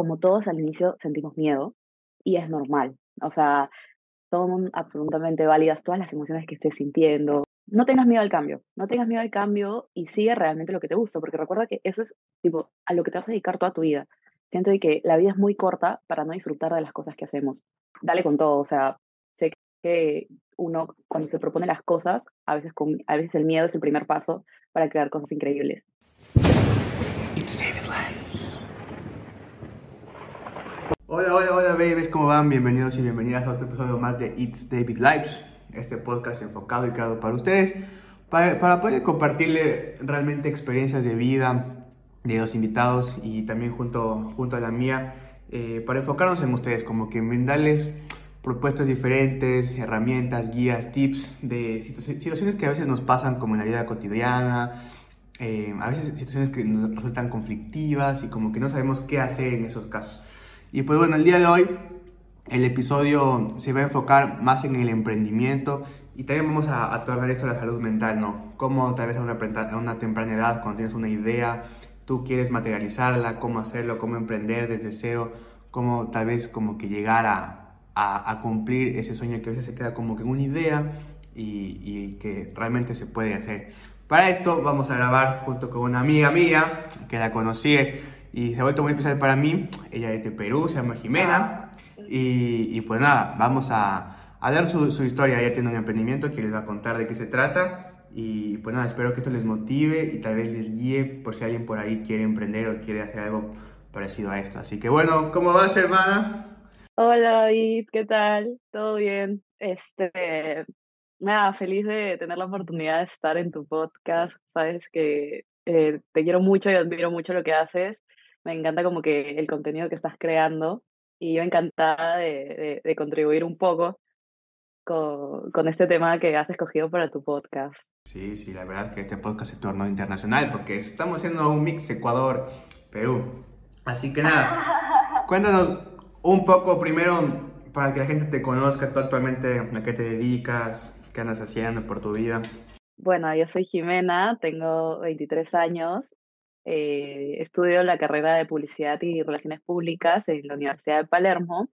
como todos al inicio sentimos miedo y es normal. O sea, son absolutamente válidas todas las emociones que estés sintiendo. No tengas miedo al cambio, no tengas miedo al cambio y sigue realmente lo que te gusta, porque recuerda que eso es tipo a lo que te vas a dedicar toda tu vida. Siento que la vida es muy corta para no disfrutar de las cosas que hacemos. Dale con todo, o sea, sé que uno cuando se propone las cosas, a veces, con, a veces el miedo es el primer paso para crear cosas increíbles. Hola, hola, hola, babies, ¿cómo van? Bienvenidos y bienvenidas a otro episodio más de It's David Lives, este podcast enfocado y creado para ustedes, para, para poder compartirle realmente experiencias de vida de los invitados y también junto, junto a la mía, eh, para enfocarnos en ustedes, como que brindarles propuestas diferentes, herramientas, guías, tips de situaciones que a veces nos pasan como en la vida cotidiana, eh, a veces situaciones que nos resultan conflictivas y como que no sabemos qué hacer en esos casos. Y pues bueno, el día de hoy el episodio se va a enfocar más en el emprendimiento y también vamos a, a tocar esto de la salud mental, ¿no? Cómo tal vez a una, a una temprana edad, cuando tienes una idea, tú quieres materializarla, cómo hacerlo, cómo emprender desde cero, cómo tal vez como que llegar a, a, a cumplir ese sueño que a veces se queda como que en una idea y, y, que realmente se puede hacer. Para esto vamos a grabar junto con una amiga mía que la conocí y se ha vuelto muy especial para mí. Ella es de Perú, se llama Jimena. Y, y pues nada, vamos a, a dar su, su, historia. Ella tiene un emprendimiento que les va a contar de qué se trata. Y pues nada, espero que esto les motive y tal vez les guíe por si alguien por ahí quiere emprender o quiere hacer algo parecido a esto. Así que bueno, ¿cómo vas, hermana? Hola, David, ¿qué tal? ¿Todo bien? Este, nada, feliz de tener la oportunidad de estar en tu podcast. Sabes que eh, te quiero mucho y admiro mucho lo que haces me encanta como que el contenido que estás creando y yo encantada de, de, de contribuir un poco con, con, este tema que has escogido para tu podcast. Sí, sí, la verdad es que este podcast se tornó internacional porque estamos haciendo un mix Ecuador-Perú. Así que nada, cuéntanos un poco primero para que la gente te conozca tú actualmente, a qué te dedicas, qué andas haciendo por tu vida. Bueno, yo soy Jimena, tengo 23 años eh, estudio la carrera de Publicidad y Relaciones Públicas en la Universidad de Palermo,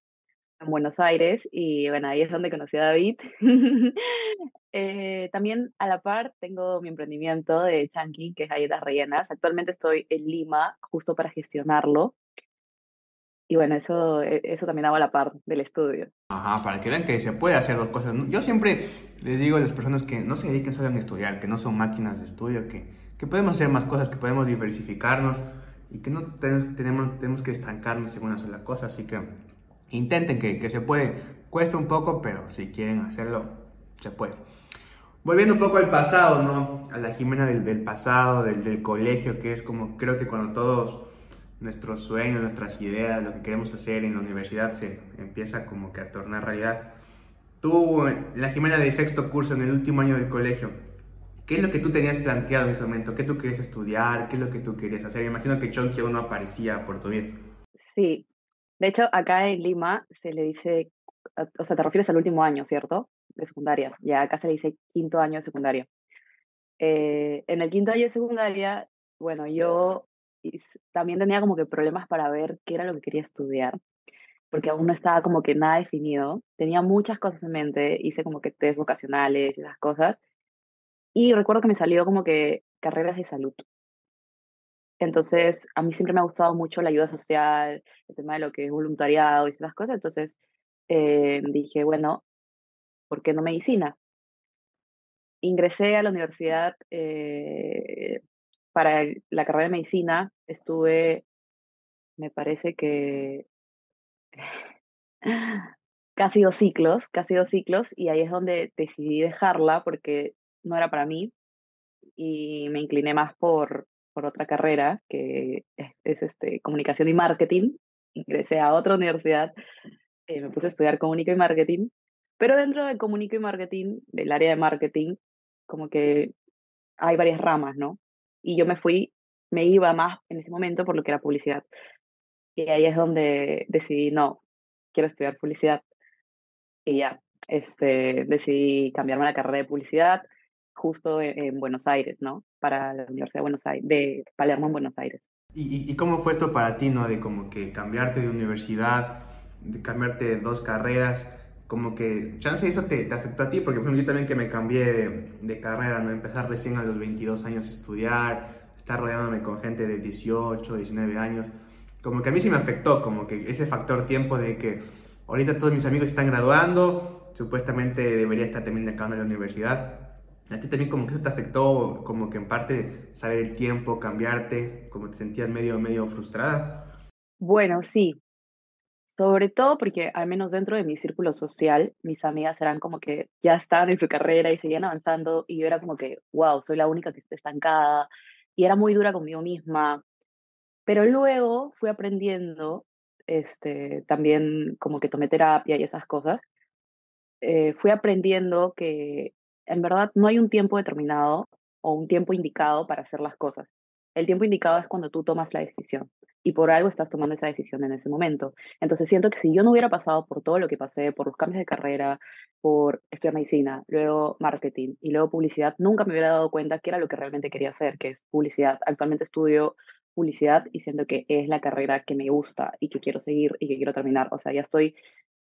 en Buenos Aires, y bueno, ahí es donde conocí a David. eh, también a la par tengo mi emprendimiento de Chanqui, que es galletas rellenas. Actualmente estoy en Lima justo para gestionarlo. Y bueno, eso, e, eso también hago a la par del estudio. Ajá, para que vean que se puede hacer dos cosas. Yo siempre les digo a las personas que no se dediquen solo a estudiar, que no son máquinas de estudio, que que podemos hacer más cosas, que podemos diversificarnos y que no tenemos, tenemos que estancarnos en una sola cosa. Así que intenten que, que se puede. Cuesta un poco, pero si quieren hacerlo, se puede. Volviendo un poco al pasado, ¿no? A la Jimena del, del pasado, del, del, colegio, que es como creo que cuando todos nuestros sueños, nuestras ideas, lo que queremos hacer en la universidad se empieza como que a tornar realidad. Tú, la Jimena del sexto curso, en el último año del colegio, ¿Qué es lo que tú tenías planteado en ese momento? ¿Qué tú querías estudiar? ¿Qué es lo que tú querías hacer? Me imagino que Chonky aún no aparecía por tu vida. Sí. De hecho, acá en Lima se le dice, o sea, te refieres al último año, ¿cierto? De secundaria. Ya acá se le dice quinto año de secundaria. Eh, en el quinto año de secundaria, bueno, yo también tenía como que problemas para ver qué era lo que quería estudiar, porque aún no estaba como que nada definido. Tenía muchas cosas en mente, hice como que test vocacionales y esas cosas, y recuerdo que me salió como que carreras de salud. Entonces, a mí siempre me ha gustado mucho la ayuda social, el tema de lo que es voluntariado y esas cosas. Entonces, eh, dije, bueno, ¿por qué no medicina? Ingresé a la universidad eh, para la carrera de medicina. Estuve, me parece que casi dos ciclos, casi dos ciclos, y ahí es donde decidí dejarla porque no era para mí y me incliné más por, por otra carrera que es, es este, comunicación y marketing. Ingresé a otra universidad, eh, me puse a estudiar comunicación y marketing, pero dentro de comunicación y marketing, del área de marketing, como que hay varias ramas, ¿no? Y yo me fui, me iba más en ese momento por lo que era publicidad. Y ahí es donde decidí, no, quiero estudiar publicidad. Y ya, este, decidí cambiarme la carrera de publicidad justo en, Buenos Aires, ¿no? Para la Universidad de Buenos Aires, de Palermo en Buenos Aires. ¿Y, ¿Y, cómo fue esto para ti, no? De como que cambiarte de universidad, de cambiarte de dos carreras, como que, chance eso te, te afectó a ti, porque por ejemplo yo también que me cambié de, de, carrera, ¿no? Empezar recién a los 22 años a estudiar, estar rodeándome con gente de 18, 19 años, como que a mí sí me afectó, como que ese factor tiempo de que ahorita todos mis amigos están graduando, supuestamente debería estar también acabando la universidad, ¿A ti también como que eso te afectó, como que en parte saber el tiempo, cambiarte, como te sentías medio, medio frustrada? Bueno, sí. Sobre todo porque al menos dentro de mi círculo social, mis amigas eran como que ya estaban en su carrera y seguían avanzando y yo era como que, wow, soy la única que está estancada y era muy dura conmigo misma. Pero luego fui aprendiendo, este, también como que tomé terapia y esas cosas, eh, fui aprendiendo que en verdad no hay un tiempo determinado o un tiempo indicado para hacer las cosas. El tiempo indicado es cuando tú tomas la decisión y por algo estás tomando esa decisión en ese momento. Entonces siento que si yo no hubiera pasado por todo lo que pasé, por los cambios de carrera, por estudiar medicina, luego marketing y luego publicidad, nunca me hubiera dado cuenta que era lo que realmente quería hacer, que es publicidad. Actualmente estudio publicidad y siento que es la carrera que me gusta y que quiero seguir y que quiero terminar. O sea, ya estoy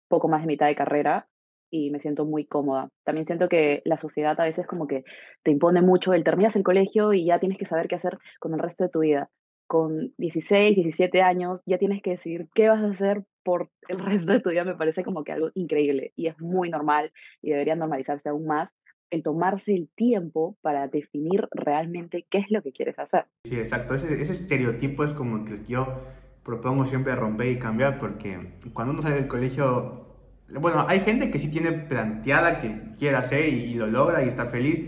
poco más de mitad de carrera y me siento muy cómoda. También siento que la sociedad a veces como que te impone mucho el terminas el colegio y ya tienes que saber qué hacer con el resto de tu vida. Con 16, 17 años ya tienes que decidir qué vas a hacer por el resto de tu vida. Me parece como que algo increíble y es muy normal y debería normalizarse aún más el tomarse el tiempo para definir realmente qué es lo que quieres hacer. Sí, exacto. Ese, ese estereotipo es como que yo propongo siempre romper y cambiar porque cuando uno sale del colegio bueno, hay gente que sí tiene planteada que quiere hacer y, lo logra y está feliz,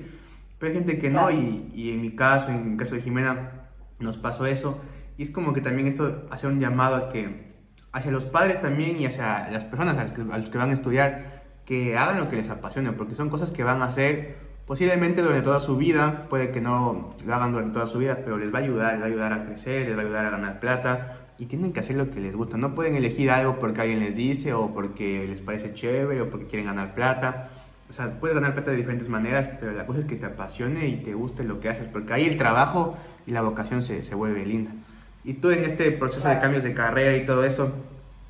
pero hay gente que no, y, y, en mi caso, en el caso de Jimena, nos pasó eso. Y es como que también esto hace un llamado a que, hacia los padres también y hacia las personas a los, que, a los que van a estudiar, que hagan lo que les apasione, porque son cosas que van a hacer posiblemente durante toda su vida, puede que no lo hagan durante toda su vida, pero les va a ayudar, les va a ayudar a crecer, les va a ayudar a ganar plata, y tienen que hacer lo que les gusta. No pueden elegir algo porque alguien les dice o porque les parece chévere o porque quieren ganar plata. O sea, puedes ganar plata de diferentes maneras, pero la cosa es que te apasione y te guste lo que haces, porque ahí el trabajo y la vocación se, se vuelve linda. Y tú en este proceso de cambios de carrera y todo eso,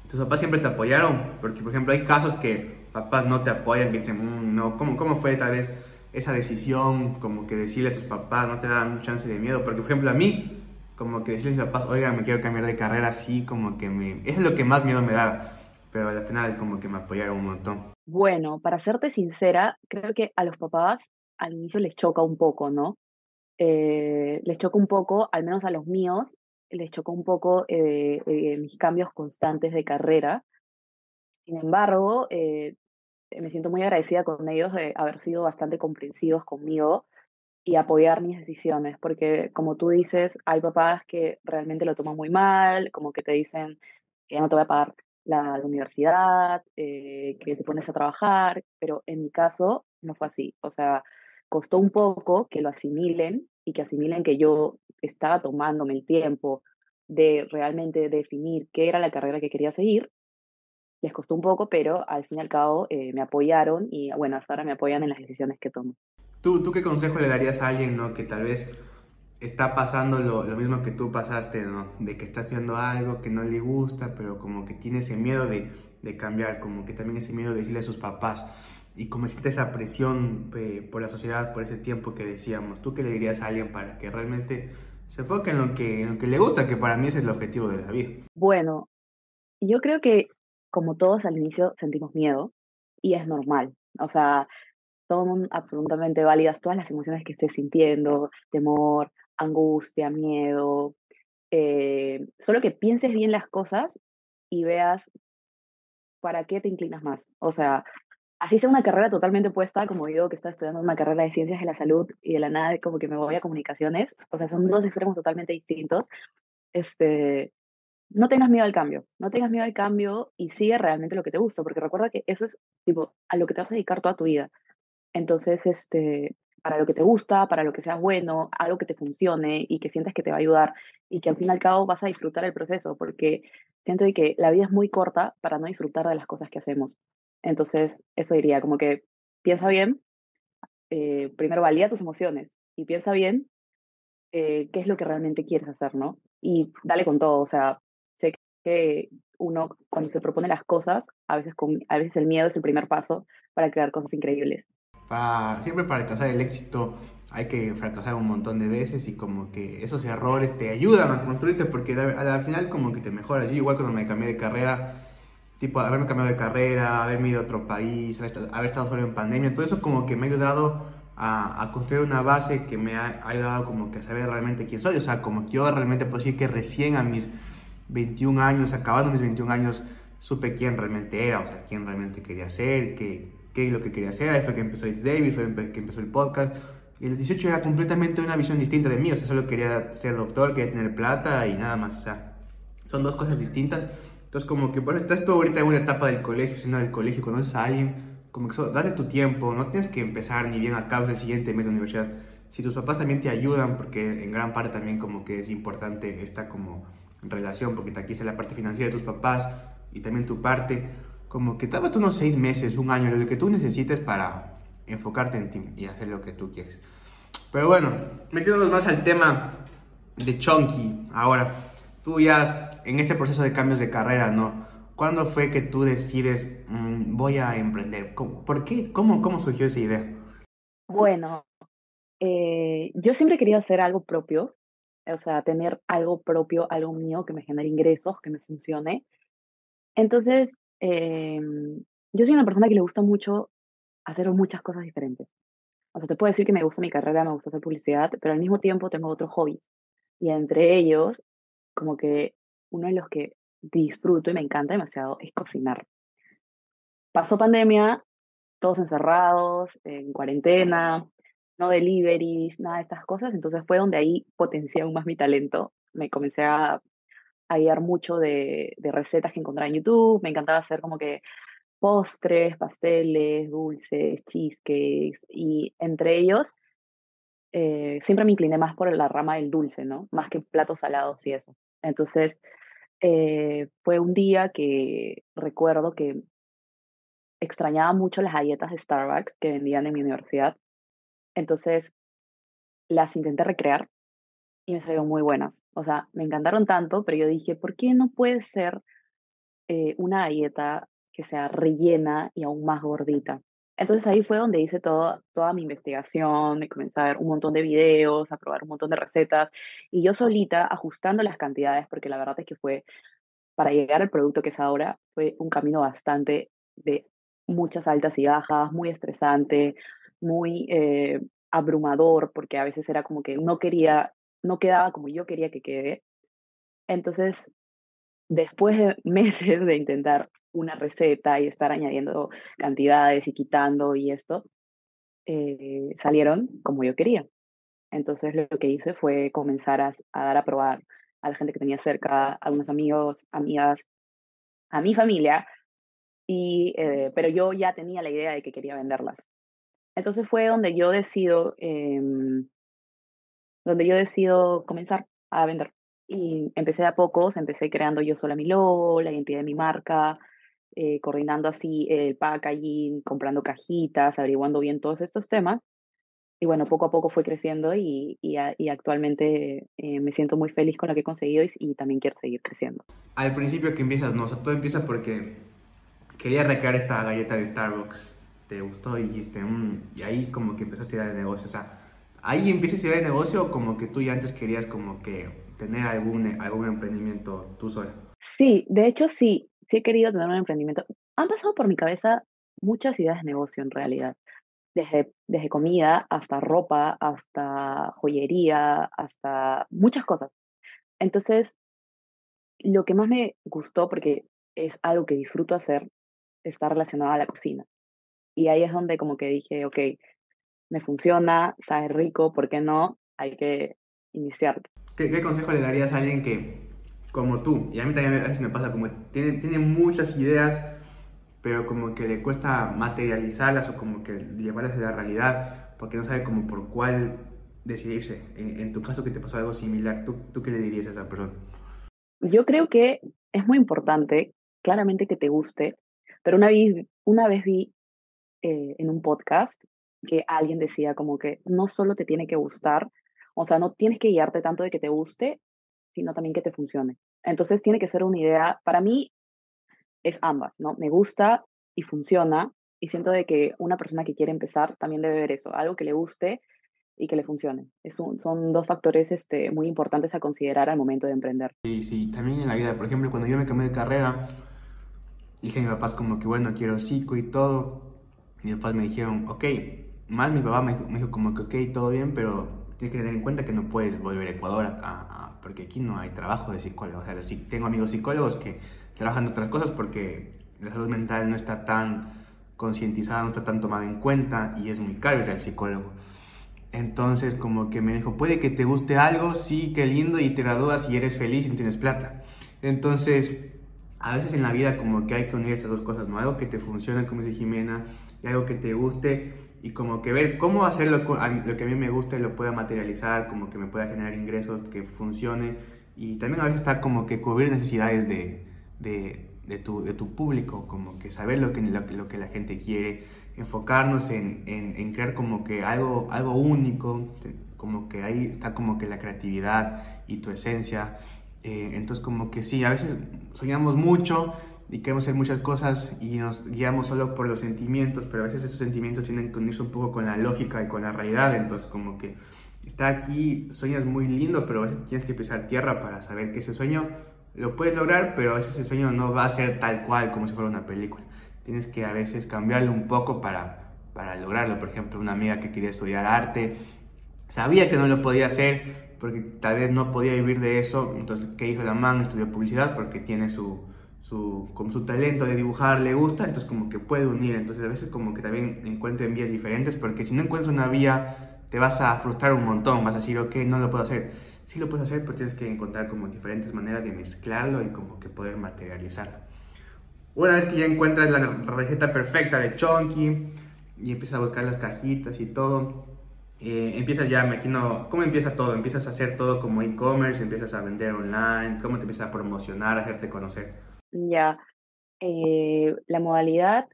tus papás siempre te apoyaron, porque por ejemplo hay casos que papás no te apoyan, que dicen, mm, no, ¿cómo, ¿cómo fue tal vez esa decisión? Como que decirle a tus papás, no te dan chance de miedo, porque por ejemplo a mí, como que decirles a papás, oiga, me quiero cambiar de carrera, así como que me... Es lo que más miedo me da, pero al final como que me apoyaron un montón. Bueno, para serte sincera, creo que a los papás al inicio les choca un poco, ¿no? Eh, les choca un poco, al menos a los míos, les choca un poco eh, eh, mis cambios constantes de carrera. Sin embargo, eh, me siento muy agradecida con ellos de haber sido bastante comprensivos conmigo y apoyar mis decisiones, porque como tú dices, hay papás que realmente lo toman muy mal, como que te dicen que ya no te voy a pagar la, universidad, eh, que te pones a trabajar, pero en mi caso no fue así. O sea, costó un poco que lo asimilen y que asimilen que yo estaba tomándome el tiempo de realmente definir qué era la carrera que quería seguir. Les costó un poco, pero al fin y al cabo eh, me apoyaron y bueno, hasta ahora me apoyan en las decisiones que tomo. ¿Tú, ¿Tú qué consejo le darías a alguien ¿no? que tal vez está pasando lo, mismo que tú pasaste, ¿no? de que está haciendo algo que no le gusta, pero como que tiene ese miedo de, de cambiar, como que también ese miedo de decirle a sus papás y como siente esa presión eh, por la sociedad, por ese tiempo que decíamos, ¿tú qué le dirías a alguien para que realmente se enfoque en lo que, en lo que le gusta, que para mí ese es el objetivo de la vida? Bueno, yo creo que como todos al inicio sentimos miedo y es normal, o sea, son absolutamente válidas todas las emociones que estés sintiendo, temor, angustia, miedo. Eh, solo que pienses bien las cosas y veas para qué te inclinas más. O sea, así sea una carrera totalmente opuesta, como digo que está estudiando una carrera de ciencias de la salud y de la nada como que me voy a comunicaciones, o sea, son dos extremos totalmente distintos. Este, no tengas miedo al cambio, no tengas miedo al cambio y sigue realmente lo que te gusta, porque recuerda que eso es tipo a lo que te vas a dedicar toda tu vida. Entonces, este, para lo que te gusta, para lo que sea bueno, algo que te funcione y que sientas que te va a ayudar y que al fin y al cabo vas a disfrutar el proceso, porque siento que la vida es muy corta para no disfrutar de las cosas que hacemos. Entonces, eso diría, como que piensa bien, eh, primero valida tus emociones y piensa bien eh, qué es lo que realmente quieres hacer, ¿no? y dale con todo, o sea, sé que uno cuando se propone las cosas, a veces, con, a veces el miedo es el primer paso para crear cosas increíbles. Para, siempre para alcanzar el éxito hay que fracasar un montón de veces y como que esos errores te ayudan a construirte porque al final como que te mejoras. Yo igual cuando me cambié de carrera, tipo haberme cambiado de carrera, haberme ido a otro país, haber estado solo en pandemia, todo eso como que me ha ayudado a, a construir una base que me ha, ayudado como que a saber realmente quién soy. O sea, como que yo realmente puedo decir que recién a mis 21 años, acabando mis 21 años, supe quién realmente era, o sea, quién realmente quería ser, qué, qué lo que quería hacer. Ahí fue que empezó It's que empezó el podcast y el 18 era completamente una visión distinta de mí, o sea, solo quería ser doctor, quería tener plata y nada más, o sea, son dos cosas distintas. Entonces, como que, bueno, estás tú ahorita en una etapa del colegio, siendo del colegio, conoces a alguien, como que eso, date tu tiempo, no tienes que empezar ni bien acabas el siguiente mes de universidad. Si tus papás también te ayudan, porque en gran parte también como que es importante esta como relación, porque aquí está la parte financiera de tus papás y también tu parte, como que tú unos seis meses, un año, lo que tú necesites para enfocarte en ti y hacer lo que tú quieres. Pero bueno, metiéndonos más al tema de Chunky, ahora, tú ya en este proceso de cambios de carrera, ¿no? ¿Cuándo fue que tú decides, mm, voy a emprender? ¿Por qué? ¿Cómo, cómo surgió esa idea? Bueno, eh, yo siempre quería hacer algo propio, o sea, tener algo propio, algo mío que me genere ingresos, que me funcione. Entonces, em, yo soy una persona que le gusta mucho hacer muchas cosas diferentes. O sea, te puedo decir que me gusta mi carrera, me gusta hacer publicidad, pero al mismo tiempo tengo otros hobbies. Y entre ellos, como que uno de los que disfruto y me encanta demasiado es cocinar. Pasó pandemia, todos encerrados, en cuarentena, no deliveries, nada de estas cosas, entonces fue donde ahí potencié aún más mi talento. Me comencé a, a guiar mucho de, de, recetas que encontraba en YouTube, me encantaba hacer como que postres, pasteles, dulces, cheesecakes, y entre ellos eh, siempre me incliné más por la rama del dulce, ¿no? Más que platos salados y eso. Entonces, eh, fue un día que recuerdo que extrañaba mucho las galletas de Starbucks que vendían en mi universidad. Entonces, las intenté recrear y me salieron muy buenas. O sea, me encantaron tanto, pero yo dije, ¿por qué no puede ser eh, una galleta que sea rellena y aún más gordita. Entonces ahí fue donde hice todo, toda mi investigación, me comencé a ver un montón de videos, a probar un montón de recetas y yo solita ajustando las cantidades, porque la verdad es que fue, para llegar al producto que es ahora, fue un camino bastante de muchas altas y bajas, muy estresante, muy eh, abrumador, porque a veces era como que no quería, no quedaba como yo quería que quede. Entonces, después de meses de intentar una receta y estar añadiendo cantidades y quitando y esto, eh, salieron como yo quería. Entonces lo que hice fue comenzar a, dar a probar a la gente que tenía cerca, a algunos amigos, amigas, a mi familia, y, eh, pero yo ya tenía la idea de que quería venderlas. Entonces fue donde yo decido, em, donde yo decido comenzar a vender. Y empecé a pocos, empecé creando yo sola mi logo, la identidad de mi marca, eh, coordinando así el packaging, comprando cajitas, averiguando bien todos estos temas. Y bueno, poco a poco fue creciendo y, y, y actualmente eh, me siento muy feliz con lo que he conseguido y, y, también quiero seguir creciendo. Al principio que empiezas, no, o sea, todo empieza porque quería recrear esta galleta de Starbucks, te gustó y dijiste, mmm, y ahí como que empezaste a tirar de negocio, o sea, ahí empiezas a tirar de negocio como que tú ya antes querías como que tener algún, algún emprendimiento tú sola. Sí, de hecho sí, sí he querido tener un emprendimiento. Han pasado por mi cabeza muchas ideas de negocio en realidad, desde, desde comida hasta ropa, hasta joyería, hasta muchas cosas. Entonces, lo que más me gustó, porque es algo que disfruto hacer, está relacionado a la cocina. Y ahí es donde como que dije, ok, me funciona, sabe rico, ¿por qué no? Hay que iniciar. ¿Qué, qué consejo le darías a alguien que como tú, y a mí también a veces me pasa, como tiene, tiene muchas ideas, pero como que le cuesta materializarlas o como que llevarlas a la realidad, porque no sabe como por cuál decidirse. En, tu caso que te pasó algo similar, ¿tú, ¿tú qué le dirías a esa persona? Yo creo que es muy importante, claramente que te guste, pero una vez, una vez vi eh, en un podcast que alguien decía como que no solo te tiene que gustar, o sea, no tienes que guiarte tanto de que te guste, sino también que te funcione. Entonces tiene que ser una idea, para mí es ambas, ¿no? Me gusta y funciona y siento de que una persona que quiere empezar también debe ver eso, algo que le guste y que le funcione. Son dos factores este, muy importantes a considerar al momento de emprender. Sí, sí, también en la vida, por ejemplo, cuando yo me cambié de carrera, dije a mi papás como que bueno, quiero psico y todo, y después me dijeron, ok, más mi papá me, dijo como que ok, todo bien, pero tienes que tener en cuenta que no puedes volver a Ecuador a, porque aquí no hay trabajo de psicólogo. O sea, sí, tengo amigos psicólogos que trabajan en otras cosas porque la salud mental no está tan concientizada, no está tan tomada en cuenta y es muy caro ir al psicólogo. Entonces, como que me dijo, puede que te guste algo, sí, qué lindo, y te gradúas y eres feliz y tienes plata. Entonces, a veces en la vida como que hay que unir estas dos cosas, ¿no? Algo que te funcione, como dice Jimena, y algo que te guste, y como que ver cómo hacer lo, que a mí me gusta y lo pueda materializar, como que me pueda generar ingresos, que funcione, y también a veces está como que cubrir necesidades de, de, de, tu, de tu público, como que saber lo que, lo, que la gente quiere, enfocarnos en, en, crear como que algo, algo único, como que ahí está como que la creatividad y tu esencia. Eh, entonces como que sí, a veces soñamos mucho y queremos hacer muchas cosas y nos guiamos solo por los sentimientos, pero a veces esos sentimientos tienen que unirse un poco con la lógica y con la realidad, entonces como que está aquí, sueñas muy lindo, pero a veces tienes que pisar tierra para saber que ese sueño lo puedes lograr, pero a veces ese sueño no va a ser tal cual como si fuera una película. Tienes que a veces cambiarlo un poco para, para lograrlo. Por ejemplo, una amiga que quería estudiar arte, sabía que no lo podía hacer porque tal vez no podía vivir de eso. Entonces, ¿qué hizo la man? Estudió publicidad porque tiene su, su, como su talento de dibujar, le gusta, entonces como que puede unir. Entonces, a veces como que también encuentren vías diferentes porque si no encuentras una vía, te vas a frustrar un montón. Vas a decir, ok, no lo puedo hacer sí lo puedes hacer, pero tienes que encontrar como diferentes maneras de mezclarlo y como que poder materializarlo. Una vez que ya encuentras la receta perfecta de Chonky y empiezas a buscar las cajitas y todo, eh, empiezas ya, imagino, ¿cómo empieza todo? Empiezas a hacer todo como e-commerce, empiezas a vender online, ¿cómo te empiezas a promocionar, a hacerte conocer? Ya, eh, la modalidad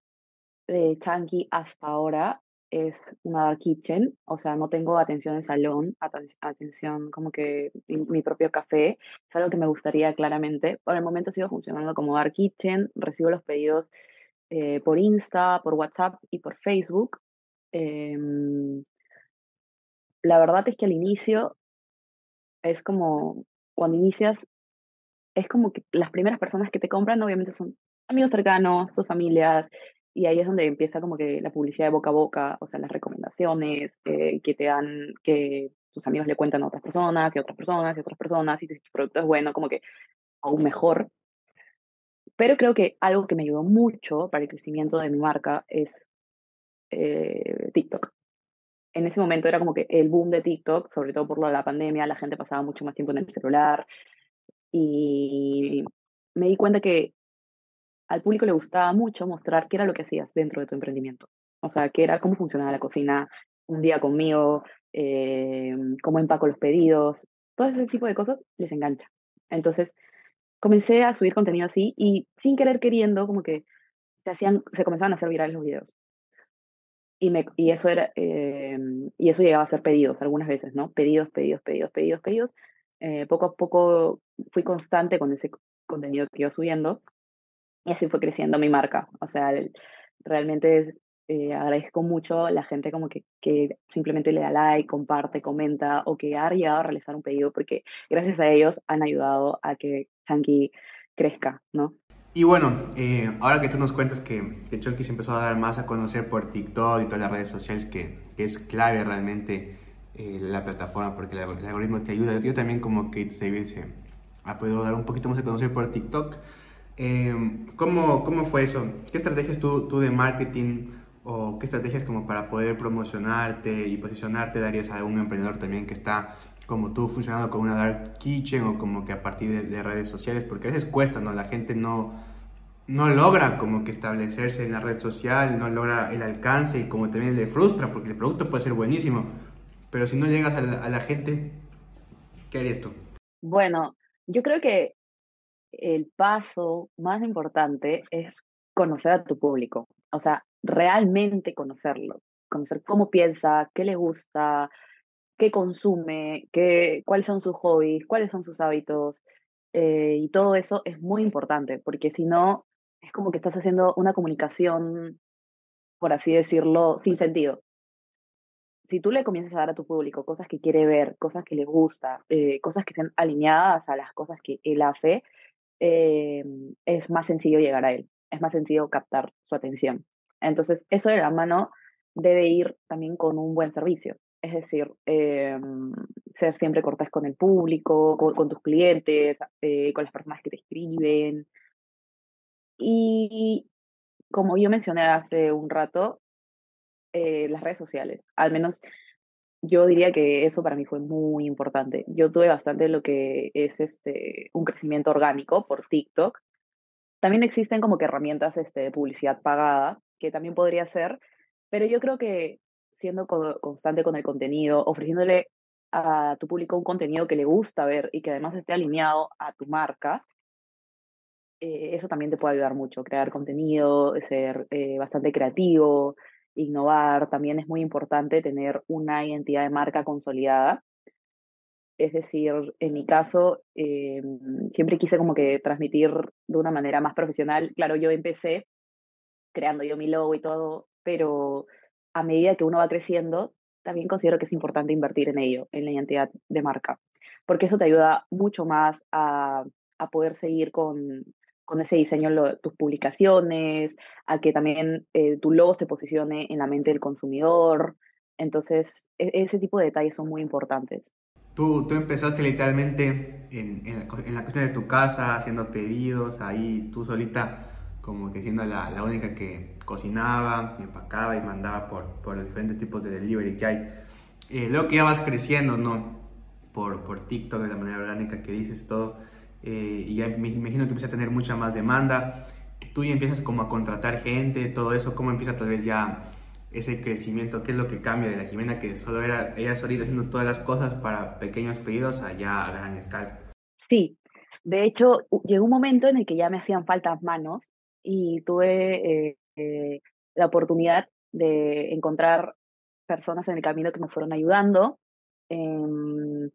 de Chunky hasta ahora es una dark kitchen, o sea, no tengo atención en salón, atención como que mi, propio café, es algo que me gustaría claramente. Por el momento sigo funcionando como dark kitchen, recibo los pedidos eh, por Insta, por WhatsApp y por Facebook. Em, la verdad es que al inicio es como, cuando inicias, es como que las primeras personas que te compran obviamente son amigos cercanos, sus familias, y ahí es donde empieza como que la publicidad de boca a boca, o sea, las recomendaciones eh, que te dan, que tus amigos le cuentan a otras personas y a otras personas y a otras personas, y tu producto es bueno, como que aún mejor. Pero creo que algo que me ayudó mucho para el crecimiento de mi marca es eh, TikTok. En ese momento era como que el boom de TikTok, sobre todo por lo de la pandemia, la gente pasaba mucho más tiempo en el celular y me di cuenta que al público le gustaba mucho mostrar qué era lo que hacías dentro de tu emprendimiento. O sea, qué era, cómo funcionaba la cocina, un día conmigo, eh, cómo empaco los pedidos, todo ese tipo de cosas les engancha. Entonces, comencé a subir contenido así y sin querer queriendo, como que se, hacían, se comenzaban a hacer virales los videos. Y, me, y, eso era, eh, y eso llegaba a ser pedidos algunas veces, ¿no? Pedidos, pedidos, pedidos, pedidos, pedidos. Eh, poco a poco fui constante con ese contenido que iba subiendo y así fue creciendo mi marca. O sea, realmente eh, agradezco mucho la gente como que, simplemente le da like, comparte, comenta o que ha llegado a realizar un pedido porque gracias a ellos han ayudado a que Chunky crezca, ¿no? Y bueno, eh, ahora que tú nos cuentas que, que se empezó a dar más a conocer por TikTok y todas las redes sociales, que es clave realmente eh, la plataforma porque el, algoritmo te ayuda. Yo también como Kate David se ha podido dar un poquito más a conocer por TikTok. Em, ¿cómo, ¿Cómo fue eso? ¿Qué estrategias tú, tú de marketing o qué estrategias como para poder promocionarte y posicionarte darías a algún emprendedor también que está como tú funcionando con una dark kitchen o como que a partir de, redes sociales? Porque a veces cuesta, ¿no? La gente no, no logra como que establecerse en la red social, no logra el alcance y como también le frustra porque el producto puede ser buenísimo, pero si no llegas a la, gente, ¿qué harías tú? Bueno, yo creo que el paso más importante es conocer a tu público, o sea, realmente conocerlo, conocer cómo piensa, qué le gusta, qué consume, qué, cuáles son sus hobbies, cuáles son sus hábitos. Eh, y todo eso es muy importante, porque si no, es como que estás haciendo una comunicación, por así decirlo, sin sentido. Si tú le comienzas a dar a tu público cosas que quiere ver, cosas que le gusta, eh, cosas que estén alineadas a las cosas que él hace, eh, es más sencillo llegar a él, es más sencillo captar su atención. Entonces, eso de la mano debe ir también con un buen servicio. Es decir, em, ser siempre cortés con el público, con, tus clientes, eh, con las personas que te escriben. Y como yo mencioné hace un rato, eh, las redes sociales. Al menos yo diría que eso para mí fue muy importante. Yo tuve bastante lo que es este, un crecimiento orgánico por TikTok. También existen como que herramientas este, de publicidad pagada, que también podría ser, pero yo creo que siendo constante con el contenido, ofreciéndole a tu público un contenido que le gusta ver y que además esté alineado a tu marca, eh, eso también te puede ayudar mucho, crear contenido, ser eh, bastante creativo, innovar. También es muy importante tener una identidad de marca consolidada. Es decir, en mi caso, eh, siempre quise como que transmitir de una manera más profesional. Claro, yo empecé creando yo mi logo y todo, pero a medida que uno va creciendo, también considero que es importante invertir en ello, en la identidad de marca, porque eso te ayuda mucho más a, a poder seguir con, con ese diseño lo, tus publicaciones, a que también eh, tu logo se posicione en la mente del consumidor. Entonces, e, ese tipo de detalles son muy importantes. Tú, tú empezaste literalmente en, en, la, en la cocina de tu casa, haciendo pedidos, ahí tú solita como que siendo la, la única que cocinaba, empacaba y mandaba por, por, los diferentes tipos de delivery que hay. Eh, luego que ya vas creciendo, ¿no? Por, por TikTok, de la manera orgánica que dices todo, eh, y ya me imagino que empieza a tener mucha más demanda. Tú ya empiezas como a contratar gente, todo eso, ¿cómo empieza tal vez ya ese crecimiento? ¿Qué es lo que cambia de la Jimena que solo era ella solita haciendo todas las cosas para pequeños pedidos allá a gran escala? Sí, de hecho llegó un momento en el que ya me hacían falta manos y tuve eh, eh, la oportunidad de encontrar personas en el camino que me fueron ayudando. Em,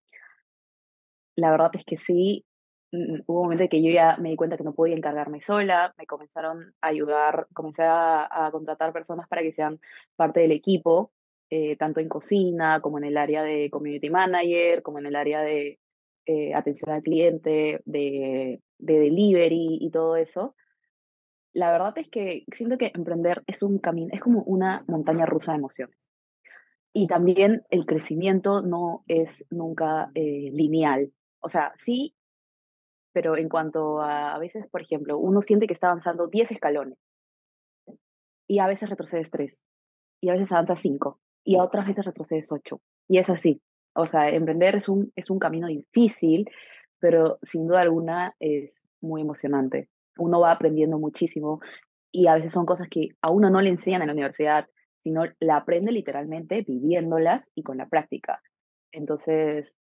la verdad es que sí, hubo un momento en que yo ya me di cuenta que no podía encargarme sola, me comenzaron a ayudar, comencé a, contratar personas para que sean parte del equipo, eh, tanto en cocina como en el área de community manager, como en el área de atención al cliente, de, de delivery y todo eso la verdad es que siento que emprender es un camino, es como una montaña rusa de emociones. Y también el crecimiento no es nunca eh, lineal. O sea, sí, pero en cuanto a, a veces, por ejemplo, uno siente que está avanzando 10 escalones y a veces retrocedes 3 y a veces avanza 5 y a otras veces retrocedes 8. Y es así. O sea, emprender es un, es un camino difícil, pero sin duda alguna es muy emocionante uno va aprendiendo muchísimo y a veces son cosas que a uno no le enseñan en la universidad, sino la aprende literalmente viviéndolas y con la práctica. Entonces,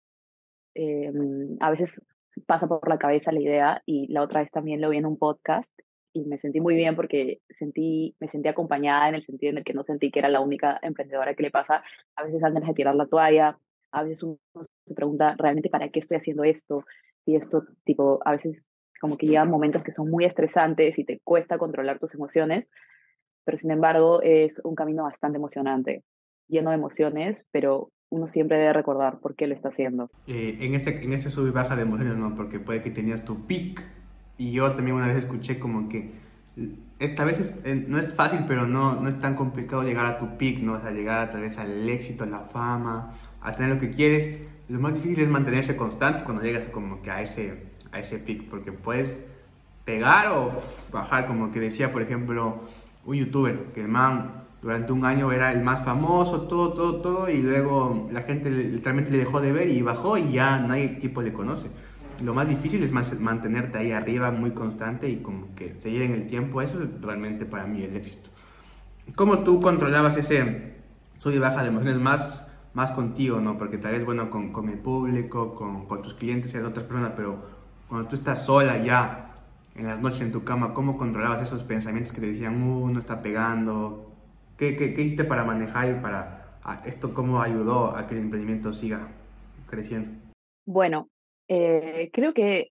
em, a veces pasa por la cabeza la idea y la otra vez también lo vi en un podcast y me sentí muy bien porque sentí, me sentí acompañada en el sentido en el que no sentí que era la única emprendedora que le pasa. A veces antes de tirar la toalla, a veces uno se pregunta realmente para qué estoy haciendo esto y esto tipo a veces como que llegan momentos que son muy estresantes y te cuesta controlar tus emociones, pero sin embargo es un camino bastante emocionante, lleno de emociones, pero uno siempre debe recordar por qué lo está haciendo. Eh, en, este, en este sub y baja de emociones, ¿no? Porque puede que tenías tu pic y yo también una vez escuché como que esta vez eh, no es fácil, pero no, no es tan complicado llegar a tu pic, ¿no? O sea, llegar a, tal vez al éxito, a la fama, a tener lo que quieres. Lo más difícil es mantenerse constante cuando llegas como que a ese a ese pic, porque puedes pegar o bajar, como que decía, por ejemplo, un youtuber, que el man durante un año era el más famoso, todo, todo, todo, y luego la gente literalmente le dejó de ver y bajó y ya nadie tipo le conoce. Lo más difícil es mantenerte ahí arriba muy constante y como que seguir en el tiempo, eso es realmente para mí el éxito. ¿Cómo tú controlabas ese sub y baja de emociones más, más contigo, no? Porque tal vez, bueno, con, con el público, con, con tus clientes y otras personas, pero cuando tú estás sola ya en las noches en tu cama, ¿cómo controlabas esos pensamientos que te decían, uh, no está pegando? ¿Qué, qué, qué hiciste para manejar y para ¿esto cómo ayudó a que el emprendimiento siga creciendo? Bueno, eh, creo que,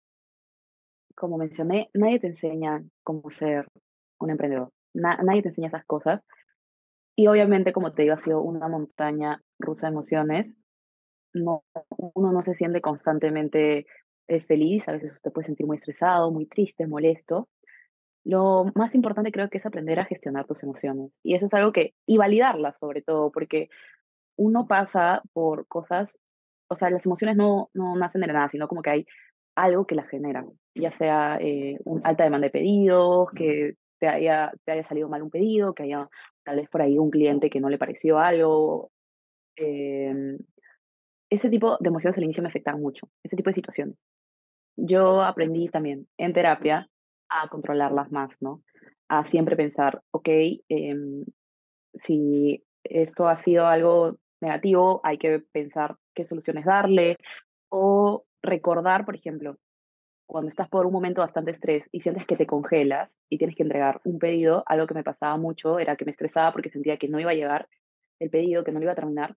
como mencioné, nadie te enseña cómo ser un emprendedor. nadie te enseña esas cosas. Y obviamente, como te digo, ha sido una montaña rusa de emociones. No, uno no se siente constantemente eh, feliz, a veces usted puede sentir muy estresado, muy triste, molesto. Lo más importante creo que es aprender a gestionar tus emociones. Y eso es algo que, y validarlas sobre todo, porque uno pasa por cosas, o sea, las emociones no, no nacen de nada, sino como que hay algo que las genera, ya sea eh, una alta demanda de pedidos, que te haya, te haya salido mal un pedido, que haya tal vez por ahí un cliente que no le pareció algo. Em, ese tipo de emociones al inicio me afectaban mucho, ese tipo de situaciones. Yo aprendí también en terapia a controlarlas más, ¿no? A siempre pensar, ok, em, si esto ha sido algo negativo, hay que pensar qué soluciones darle o recordar, por ejemplo, cuando estás por un momento bastante estrés y sientes que te congelas y tienes que entregar un pedido, algo que me pasaba mucho era que me estresaba porque sentía que no iba a llegar el pedido, que no lo iba a terminar,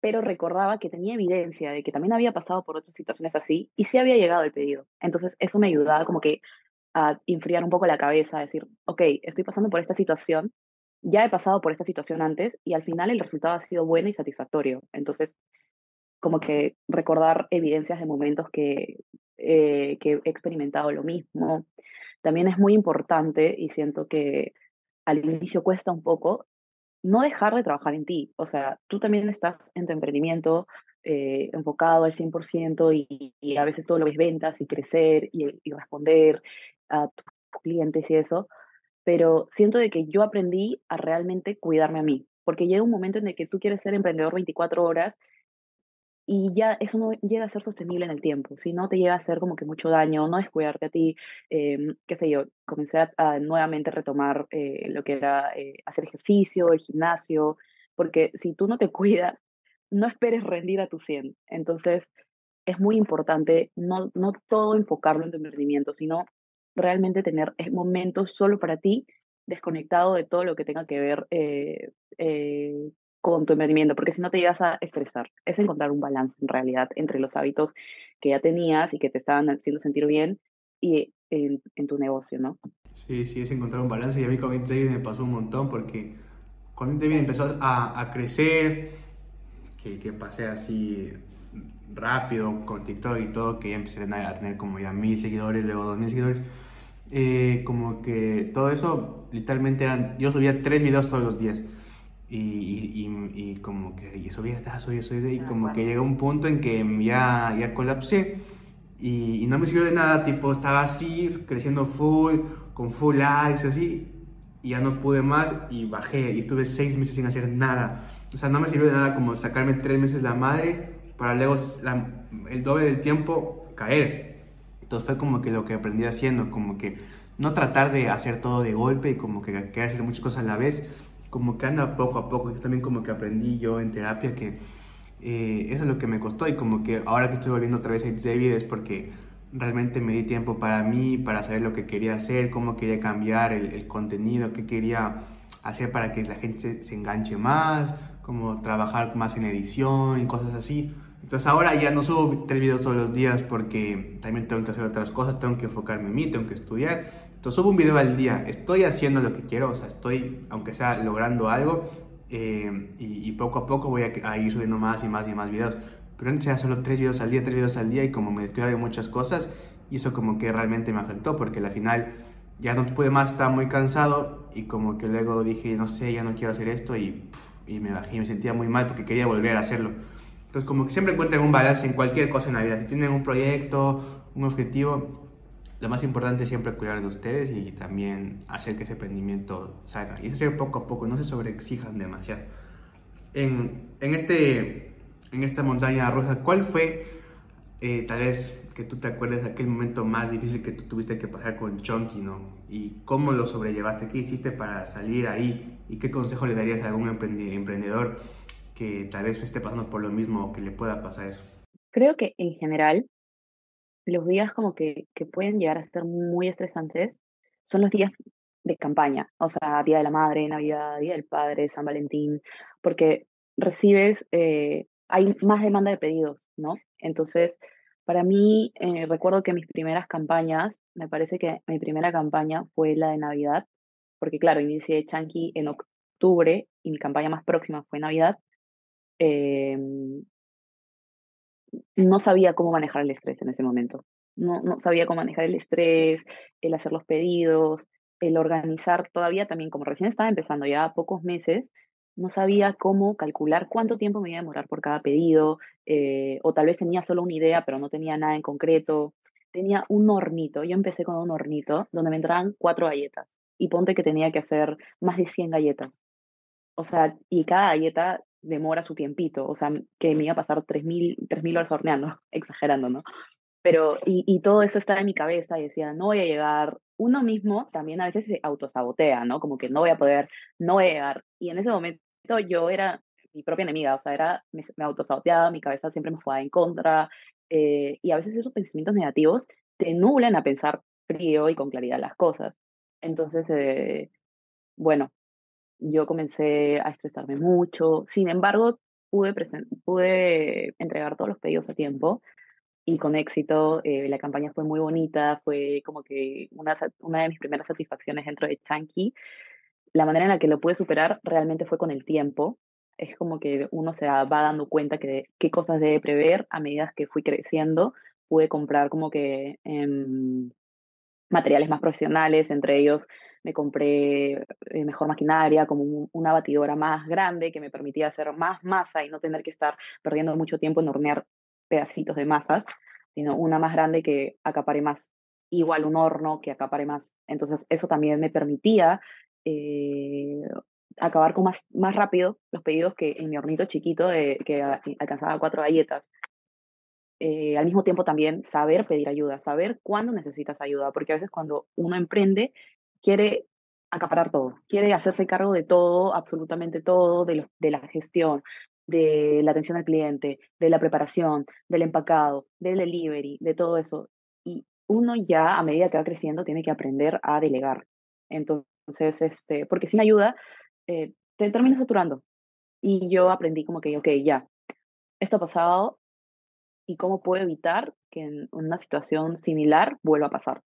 pero recordaba que tenía evidencia de que también había pasado por otras situaciones así y sí había llegado el pedido. Entonces eso me ayudaba como que a enfriar un poco la cabeza, a decir, ok, estoy pasando por esta situación, ya he pasado por esta situación antes y al final el resultado ha sido bueno y satisfactorio. Entonces, como que recordar evidencias de momentos que eh, que he experimentado lo mismo. También es muy importante y siento que al inicio cuesta un poco no dejar de trabajar en ti. O sea, tú también estás en tu emprendimiento eh, enfocado al 100% y, y, a veces todo lo ves ventas y crecer y, y responder a tus clientes y eso. Pero siento de que yo aprendí a realmente cuidarme a mí, porque llega un momento en el que tú quieres ser emprendedor 24 horas y ya eso no llega a ser sostenible en el tiempo, si no te llega a hacer como que mucho daño, no descuidarte a ti, em, qué sé yo, comencé a, nuevamente retomar eh, lo que era eh, hacer ejercicio, el gimnasio, porque si tú no te cuidas, no esperes rendir a tu 100. Entonces, es muy importante no, no todo enfocarlo en tu emprendimiento, sino realmente tener momentos solo para ti, desconectado de todo lo que tenga que ver eh, con tu emprendimiento, porque si no te llegas a estresar. Es encontrar un balance en realidad entre los hábitos que ya tenías y que te estaban haciendo sentir bien y en, tu negocio, ¿no? Sí, sí, es encontrar un balance y a mí con David me pasó un montón porque cuando David empezó a, a crecer, que, que, pasé así rápido con TikTok y todo, que ya empecé a tener como ya mil seguidores, luego dos mil seguidores, eh, como que todo eso literalmente eran, yo subía tres videos todos los días y, y, como que y subía, subía, subía, y como que llegó un punto en que ya, ya colapsé y, no me sirvió de nada, tipo estaba así, creciendo full, con full likes, así, y ya no pude más y bajé y estuve seis meses sin hacer nada. O sea, no me sirvió de nada como sacarme tres meses la madre para luego el doble del tiempo caer. Fue como que lo que aprendí haciendo, como que no tratar de hacer todo de golpe y como que querer hacer muchas cosas a la vez, como que anda poco a poco. Yo también como que aprendí yo en terapia que eh, eso es lo que me costó y como que ahora que estoy volviendo otra vez a David es porque realmente me di tiempo para mí, para saber lo que quería hacer, cómo quería cambiar el, contenido, qué quería hacer para que la gente se, enganche más, cómo trabajar más en edición y cosas así. Entonces ahora ya no subo tres videos todos los días porque también tengo que hacer otras cosas, tengo que enfocarme en mí, tengo que estudiar entonces subo un video al día, estoy haciendo lo que quiero, o sea, estoy, aunque sea logrando algo, eh, y, poco a poco voy a, ir subiendo más y más y más videos. Pero antes era solo tres videos al día, tres videos al día, y como me descuidaba de muchas cosas, y eso como que realmente me afectó, porque al final ya no pude más, estaba muy cansado, y como que luego dije, no sé, ya no quiero hacer esto, y, y me bajé, y me sentía muy mal porque quería volver a hacerlo. Entonces como que siempre encuentren un balance en cualquier cosa en la vida, si tienen un proyecto, un objetivo, lo más importante es siempre cuidar de ustedes y también hacer que ese emprendimiento salga. Y hacer poco a poco, no se sobreexijan demasiado. En, en, este, en esta montaña rusa, ¿cuál fue, eh, tal vez, que tú te acuerdes, aquel momento más difícil que tú tuviste que pasar con Chonky, ¿no? Y cómo lo sobrellevaste, qué hiciste para salir ahí y qué consejo le darías a algún emprendedor que tal vez esté pasando por lo mismo o que le pueda pasar eso? Creo que en general los días como que, que pueden llegar a ser muy estresantes son los días de campaña, o sea, Día de la Madre, Navidad, Día del Padre, San Valentín, porque recibes, eh, hay más demanda de pedidos, ¿no? Entonces, para mí, eh, recuerdo que mis primeras campañas, me parece que mi primera campaña fue la de Navidad, porque claro, inicié Chunky en octubre y mi campaña más próxima fue Navidad. Em, no sabía cómo manejar el estrés en ese momento. No, no sabía cómo manejar el estrés, el hacer los pedidos, el organizar todavía también, como recién estaba empezando ya pocos meses, no sabía cómo calcular cuánto tiempo me iba a demorar por cada pedido, eh, o tal vez tenía solo una idea, pero no tenía nada en concreto. Tenía un hornito, yo empecé con un hornito donde me entraban cuatro galletas y ponte que tenía que hacer más de 100 galletas. O sea, y cada galleta demora su tiempito, o sea, que me iba a pasar 3.000 horas horneando, exagerando, ¿no? Pero, y, y, todo eso estaba en mi cabeza y decía, no voy a llegar. Uno mismo también a veces se autosabotea, ¿no? Como que no voy a poder, no voy a llegar. Y en ese momento yo era mi propia enemiga, o sea, era, me, me autosaboteaba, mi cabeza siempre me fue en contra. Eh, y a veces esos pensamientos negativos te nublan a pensar frío y con claridad las cosas. Entonces, eh, bueno, yo comencé a estresarme mucho. Sin embargo, pude, pude entregar todos los pedidos a tiempo y con éxito. Eh, la campaña fue muy bonita, fue como que una, una de mis primeras satisfacciones dentro de Chunky. La manera en la que lo pude superar realmente fue con el tiempo. Es como que uno se va dando cuenta que qué cosas debe prever a medida que fui creciendo. Pude comprar como que em, materiales más profesionales, entre ellos me compré eh, mejor maquinaria, como una batidora más grande que me permitía hacer más masa y no tener que estar perdiendo mucho tiempo en hornear pedacitos de masas, sino una más grande que acapare más, igual un horno que acapare más. Entonces eso también me permitía eh, acabar con más, más rápido los pedidos que en mi hornito chiquito que alcanzaba cuatro galletas. Eh, al mismo tiempo también saber pedir ayuda, saber cuándo necesitas ayuda, porque a veces cuando uno emprende quiere acaparar todo, quiere hacerse cargo de todo, absolutamente todo, de, de la gestión, de la atención al cliente, de la preparación, del empacado, del delivery, de todo eso. Y uno ya a medida que va creciendo tiene que aprender a delegar. Entonces, este, porque sin ayuda eh, te terminas saturando. Y yo aprendí como que, ok, ya, esto ha pasado y cómo puedo evitar que en una situación similar vuelva a pasar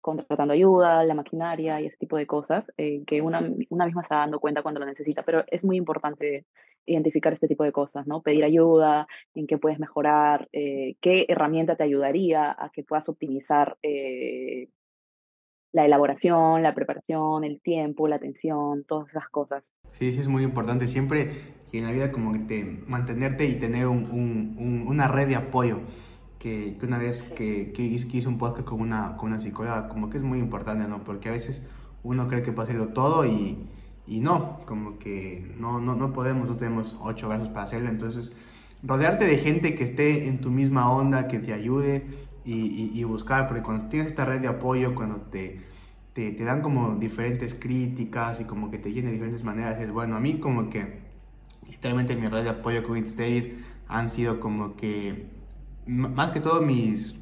contratando ayuda, la maquinaria y ese tipo de cosas, eh, que una, una misma está dando cuenta cuando lo necesita, pero es muy importante identificar este tipo de cosas, ¿no? Pedir ayuda, en qué puedes mejorar, eh, qué herramienta te ayudaría a que puedas optimizar eh, la elaboración, la preparación, el tiempo, la atención, todas esas cosas. Sí, sí, es muy importante. Siempre en la vida como que te, mantenerte y tener un, un, una red de apoyo que, una vez que, que, hice un podcast con una, con una psicóloga, como que es muy importante, ¿no? Porque a veces uno cree que puede hacerlo todo y, y no, como que no, no, no podemos, no tenemos ocho brazos para hacerlo, entonces rodearte de gente que esté en tu misma onda, que te ayude y, y, buscar, porque cuando tienes esta red de apoyo, cuando te, te, te, dan como diferentes críticas y como que te llena de diferentes maneras, es bueno, a mí como que literalmente mi red de apoyo con It's David han sido como que más que todo mis,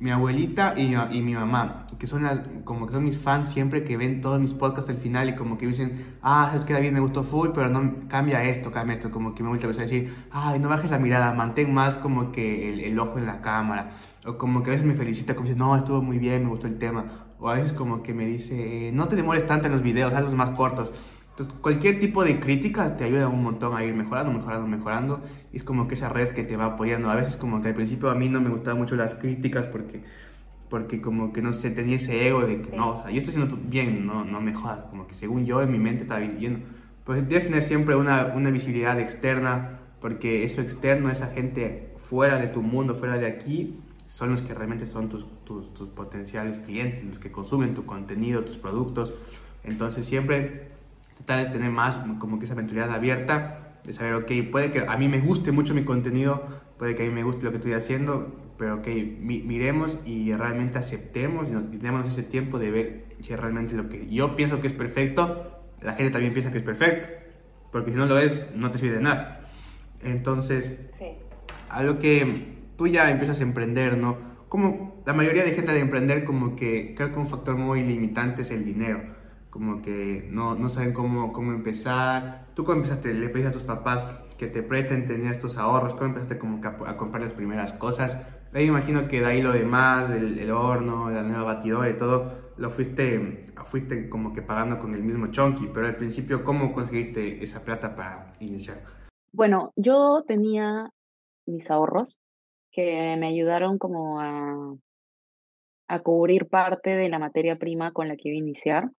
mi abuelita y, y, mi mamá, que son las, como que son mis fans siempre que ven todos mis podcasts al final y como que dicen, ah, es que bien, me gustó full, pero no, cambia esto, cambia esto, como que me vuelve a decir, ay, no bajes la mirada, mantén más como que el, el, ojo en la cámara, o como que a veces me felicita, como dice, no, estuvo muy bien, me gustó el tema, o a veces como que me dice, no te demores tanto en los videos, hazlos más cortos, entonces, cualquier tipo de crítica te ayuda un montón a ir mejorando, mejorando, mejorando. Y es como que esa red que te va apoyando. A veces como que al principio a mí no me gustaban mucho las críticas porque, porque como que no sé, tenía ese ego de que no, o sea, yo estoy haciendo bien, no, no me jodas. Como que según yo en mi mente estaba bien. Pues debes tener siempre una, una visibilidad externa porque eso externo, esa gente fuera de tu mundo, fuera de aquí, son los que realmente son tus, tus, tus potenciales clientes, los que consumen tu contenido, tus productos. Entonces siempre tratar de tener más como que esa mentalidad abierta, de saber, ok, puede que a mí me guste mucho mi contenido, puede que a mí me guste lo que estoy haciendo, pero ok, miremos y realmente aceptemos y, tenemos ese tiempo de ver si realmente lo que yo pienso que es perfecto, la gente también piensa que es perfecto, porque si no lo es, no te sirve de nada. Entonces, sí. algo que tú ya empiezas a emprender, ¿no? Como la mayoría de gente de emprender, como que creo que un factor muy limitante es el dinero como que no, no saben cómo, cómo empezar. ¿Tú cómo empezaste? ¿Le pediste a tus papás que te presten, tenías estos ahorros? ¿Cómo empezaste como a, comprar las primeras cosas? Ahí imagino que de ahí lo demás, el, el horno, la nueva batidora y todo, lo fuiste, fuiste como que pagando con el mismo chunky, pero al principio, ¿cómo conseguiste esa plata para iniciar? Bueno, yo tenía mis ahorros que me ayudaron como a, a cubrir parte de la materia prima con la que iba a iniciar.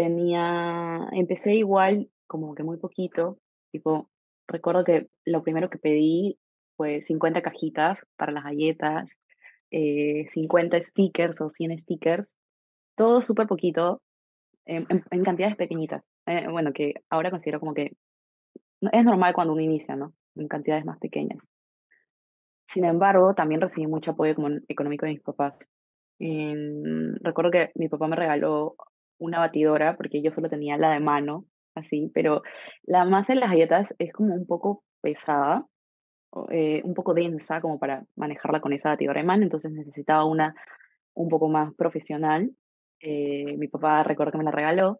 Tenía, empecé igual como que muy poquito, tipo, recuerdo que lo primero que pedí fue 50 cajitas para las galletas, 50 eh, stickers o 100 stickers, todo súper poquito, en, cantidades pequeñitas. Eh, bueno, que ahora considero como que es normal cuando uno inicia, ¿no? En cantidades más pequeñas. Sin embargo, también recibí mucho apoyo económico de mis papás. recuerdo que mi papá me regaló una batidora porque yo solo tenía la de mano, así, pero la masa de las galletas es como un poco pesada, eh, un poco densa como para manejarla con esa batidora de mano, entonces necesitaba una un poco más profesional. Eh, mi papá recuerdo que me la regaló.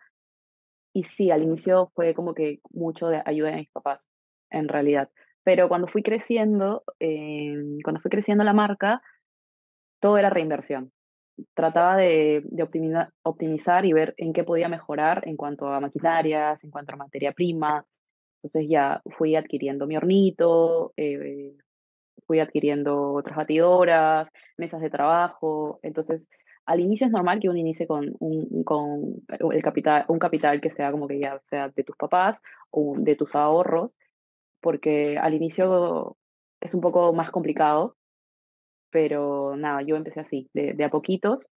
Y sí, al inicio fue como que mucho de ayuda de mis papás, en realidad. Pero cuando fui creciendo, eh, cuando fui creciendo la marca, todo era reinversión. Trataba de, optimizar y ver en qué podía mejorar en cuanto a maquinarias, en cuanto a materia prima. Entonces ya fui adquiriendo mi hornito, eh, fui adquiriendo otras batidoras, mesas de trabajo. Entonces, al inicio es normal que uno inicie con un, con el capital, un capital que sea como que ya sea de tus papás o de tus ahorros porque al inicio es un poco más complicado, pero nada, yo empecé así, de, a poquitos,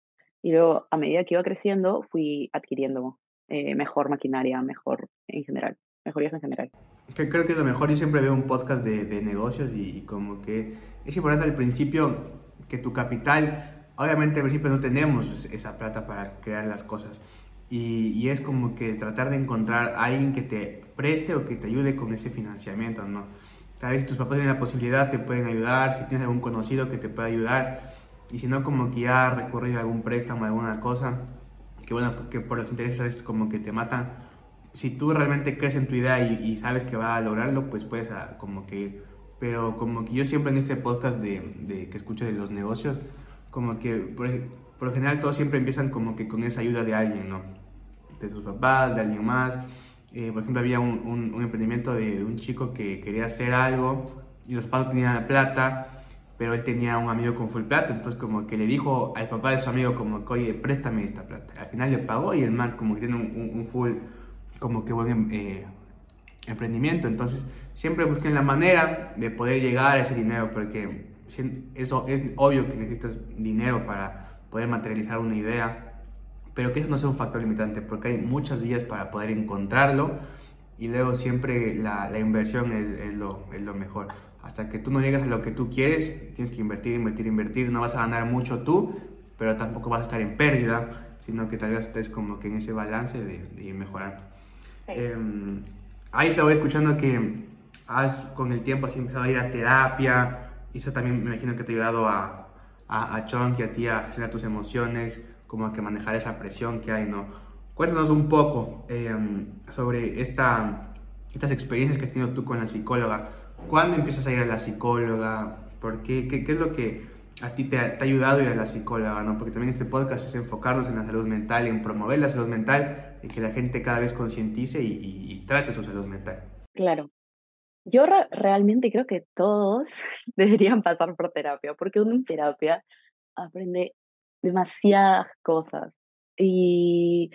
y luego a medida que iba creciendo fui adquiriendo eh, mejor maquinaria, mejor en general, mejorías en general. Creo que lo mejor, yo siempre veo un podcast de, de negocios y, como que es importante al principio que tu capital, obviamente al principio no tenemos esa plata para crear las cosas, y, es como que tratar de encontrar alguien que te preste o que te ayude con ese financiamiento, ¿no? Tal vez si tus papás tienen la posibilidad te pueden ayudar, si tienes algún conocido que te pueda ayudar, y si no, como que ya recurrir a algún préstamo, alguna cosa, que bueno, porque por los intereses a veces como que te matan. Si tú realmente crees en tu idea y, sabes que va a lograrlo, pues puedes a, como que ir. Pero como que yo siempre en este podcast de, de que escucho de los negocios, como que por, por lo general todos siempre empiezan como que con esa ayuda de alguien, ¿no? de sus papás, de alguien más. Eh, por ejemplo, había un, un, emprendimiento de un chico que quería hacer algo y los papás tenían plata, pero él tenía un amigo con full plata, entonces como que le dijo al papá de su amigo como que, oye, préstame esta plata. Al final le pagó y el man como que tiene un, full, como que buen eh, emprendimiento. Entonces siempre busquen la manera de poder llegar a ese dinero, porque eso es obvio que necesitas dinero para poder materializar una idea pero que eso no sea un factor limitante, porque hay muchas vías para poder encontrarlo y luego siempre la, la inversión es, es, lo, es, lo, mejor. Hasta que tú no llegas a lo que tú quieres, tienes que invertir, invertir, invertir, no vas a ganar mucho tú, pero tampoco vas a estar en pérdida, sino que tal vez estés como que en ese balance de, de ir mejorando. Em, ahí te voy escuchando que has con el tiempo así empezado a ir a terapia, y eso también me imagino que te ha ayudado a, a, a Chonk y a ti a gestionar tus emociones, como que manejar esa presión que hay, ¿no? Cuéntanos un poco em, sobre esta, estas experiencias que has tenido tú con la psicóloga. ¿Cuándo empiezas a ir a la psicóloga? ¿Por qué? ¿Qué, qué es lo que a ti te ha, ayudado a ir a la psicóloga? ¿no? Porque también este podcast es enfocarnos en la salud mental, en promover la salud mental y que la gente cada vez concientice y, trate su salud mental. Claro. Yo realmente creo que todos deberían pasar por terapia, porque uno en terapia aprende demasiadas cosas. Y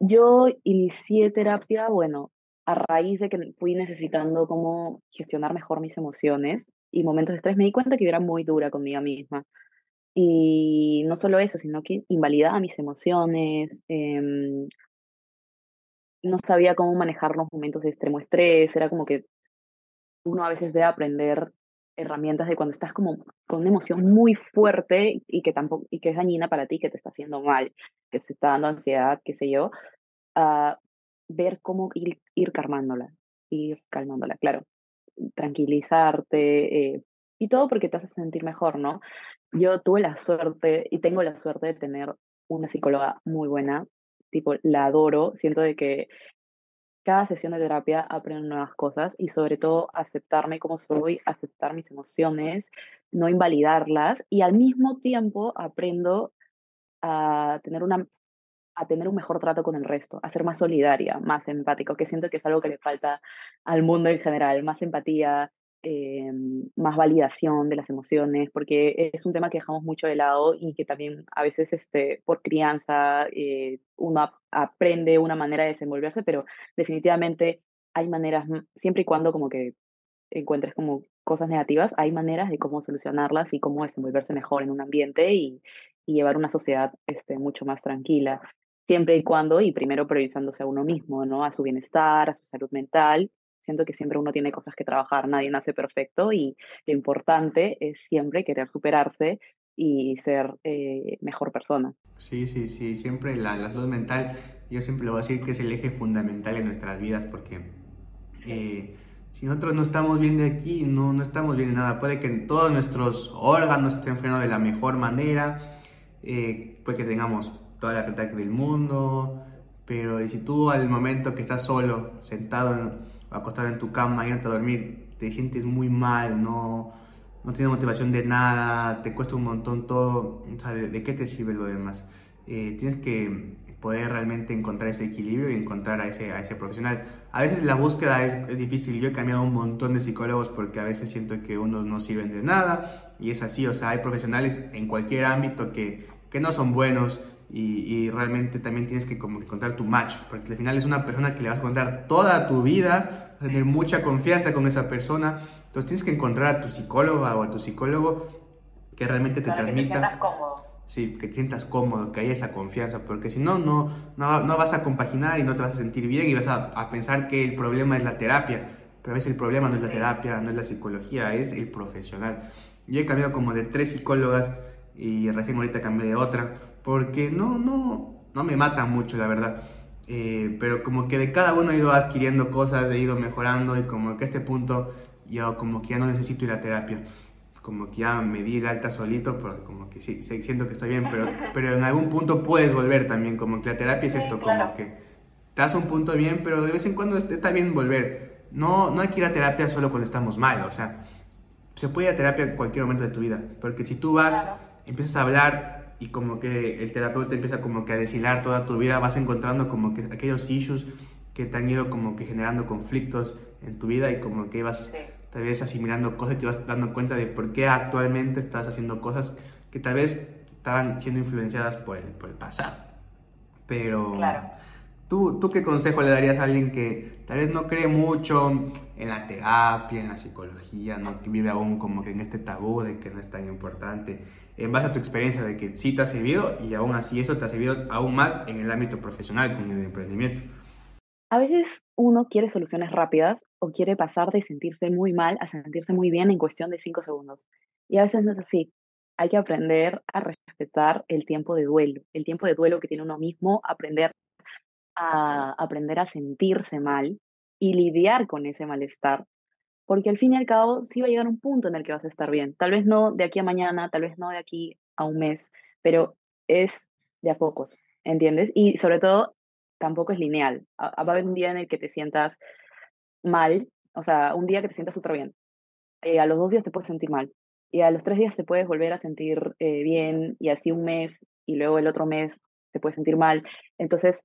yo inicié terapia, bueno, a raíz de que fui necesitando cómo gestionar mejor mis emociones y momentos de estrés, me di cuenta que yo era muy dura conmigo misma. Y no solo eso, sino que invalidaba mis emociones, em, no sabía cómo manejar los momentos de extremo estrés, era como que uno a veces debe aprender herramientas de cuando estás como con una emoción muy fuerte y que tampoco y que es dañina para ti, que te está haciendo mal, que te está dando ansiedad, qué sé yo, a ver cómo ir, ir calmándola, ir calmándola, claro, tranquilizarte eh, y todo porque te hace sentir mejor, ¿no? Yo tuve la suerte y tengo la suerte de tener una psicóloga muy buena tipo, la adoro. Siento de que cada sesión de terapia aprendo nuevas cosas y sobre todo aceptarme como soy, aceptar mis emociones, no invalidarlas y al mismo tiempo aprendo a tener una a tener un mejor trato con el resto, a ser más solidaria, más empático, que siento que es algo que le falta al mundo en general, más empatía, eh, más validación de las emociones, porque es un tema que dejamos mucho de lado y que también a veces este, por crianza eh, uno aprende una manera de desenvolverse, pero definitivamente hay maneras, siempre y cuando como que encuentres como cosas negativas, hay maneras de cómo solucionarlas y cómo desenvolverse mejor en un ambiente y, y llevar una sociedad este, mucho más tranquila siempre y cuando, y primero priorizándose a uno mismo, ¿no? A su bienestar, a su salud mental Siento que siempre uno tiene cosas que trabajar, nadie nace perfecto y lo importante es siempre querer superarse y ser eh, mejor persona. Sí, sí, sí, siempre la, salud mental, yo siempre lo voy a decir que es el eje fundamental en nuestras vidas porque eh, si nosotros no estamos bien de aquí, no, no estamos bien de nada. Puede que todos nuestros órganos estén funcionando de la mejor manera, eh, puede que tengamos toda la plata del mundo, pero si tú al momento que estás solo, sentado en acostado en tu cama, yendo a dormir, te sientes muy mal, no, no tienes motivación de nada, te cuesta un montón todo, o sea, ¿de, qué te sirve lo demás? Eh, tienes que poder realmente encontrar ese equilibrio y encontrar a ese, a ese profesional. A veces la búsqueda es, es, difícil, yo he cambiado un montón de psicólogos porque a veces siento que unos no sirven de nada y es así, o sea, hay profesionales en cualquier ámbito que, que no son buenos, y, realmente también tienes que como encontrar tu match, porque al final es una persona que le vas a contar toda tu vida, vas a tener mucha confianza con esa persona, entonces tienes que encontrar a tu psicóloga o a tu psicólogo que realmente te transmita... Que te sientas cómodo. Sí, que te sientas cómodo, que haya esa confianza, porque si no, no, no, vas a compaginar y no te vas a sentir bien y vas a, a pensar que el problema es la terapia, pero a veces el problema no es la terapia, no es la psicología, es el profesional. Yo he cambiado como de tres psicólogas y recién ahorita cambié de otra, porque no, no, no me mata mucho, la verdad. Eh, pero como que de cada uno he ido adquiriendo cosas, he ido mejorando y como que a este punto yo como que ya no necesito ir a terapia. Como que ya me di el alta solito, pero como que sí, siento que estoy bien, pero, pero en algún punto puedes volver también, como que la terapia es esto, como que te das un punto bien, pero de vez en cuando está bien volver. No, no hay que ir a terapia solo cuando estamos mal, o sea, se puede ir a terapia en cualquier momento de tu vida, porque si tú vas, empiezas a hablar y como que el terapeuta empieza como que a deshilar toda tu vida, vas encontrando como que aquellos issues que te han ido como que generando conflictos en tu vida y como que vas tal vez asimilando cosas y te vas dando cuenta de por qué actualmente estás haciendo cosas que tal vez estaban siendo influenciadas por el, por el pasado. Pero ¿tú, ¿tú qué consejo le darías a alguien que tal vez no cree mucho en la terapia, en la psicología, ¿no? que vive aún como que en este tabú de que no es tan importante? En base a tu experiencia de que sí te ha servido y aún así eso te ha servido aún más en el ámbito profesional con el emprendimiento. A veces uno quiere soluciones rápidas o quiere pasar de sentirse muy mal a sentirse muy bien en cuestión de cinco segundos. Y a veces no es así. Hay que aprender a respetar el tiempo de duelo, el tiempo de duelo que tiene uno mismo, aprender a, aprender a sentirse mal y lidiar con ese malestar porque al fin y al cabo sí va a llegar un punto en el que vas a estar bien. Tal vez no de aquí a mañana, tal vez no de aquí a un mes, pero es de a pocos, ¿entiendes? Y sobre todo, tampoco es lineal. Va a haber un día en el que te sientas mal, o sea, un día que te sientas súper bien. Eh, a los dos días te puedes sentir mal. Y a los tres días te puedes volver a sentir eh, bien, y así un mes, y luego el otro mes te puedes sentir mal. Entonces,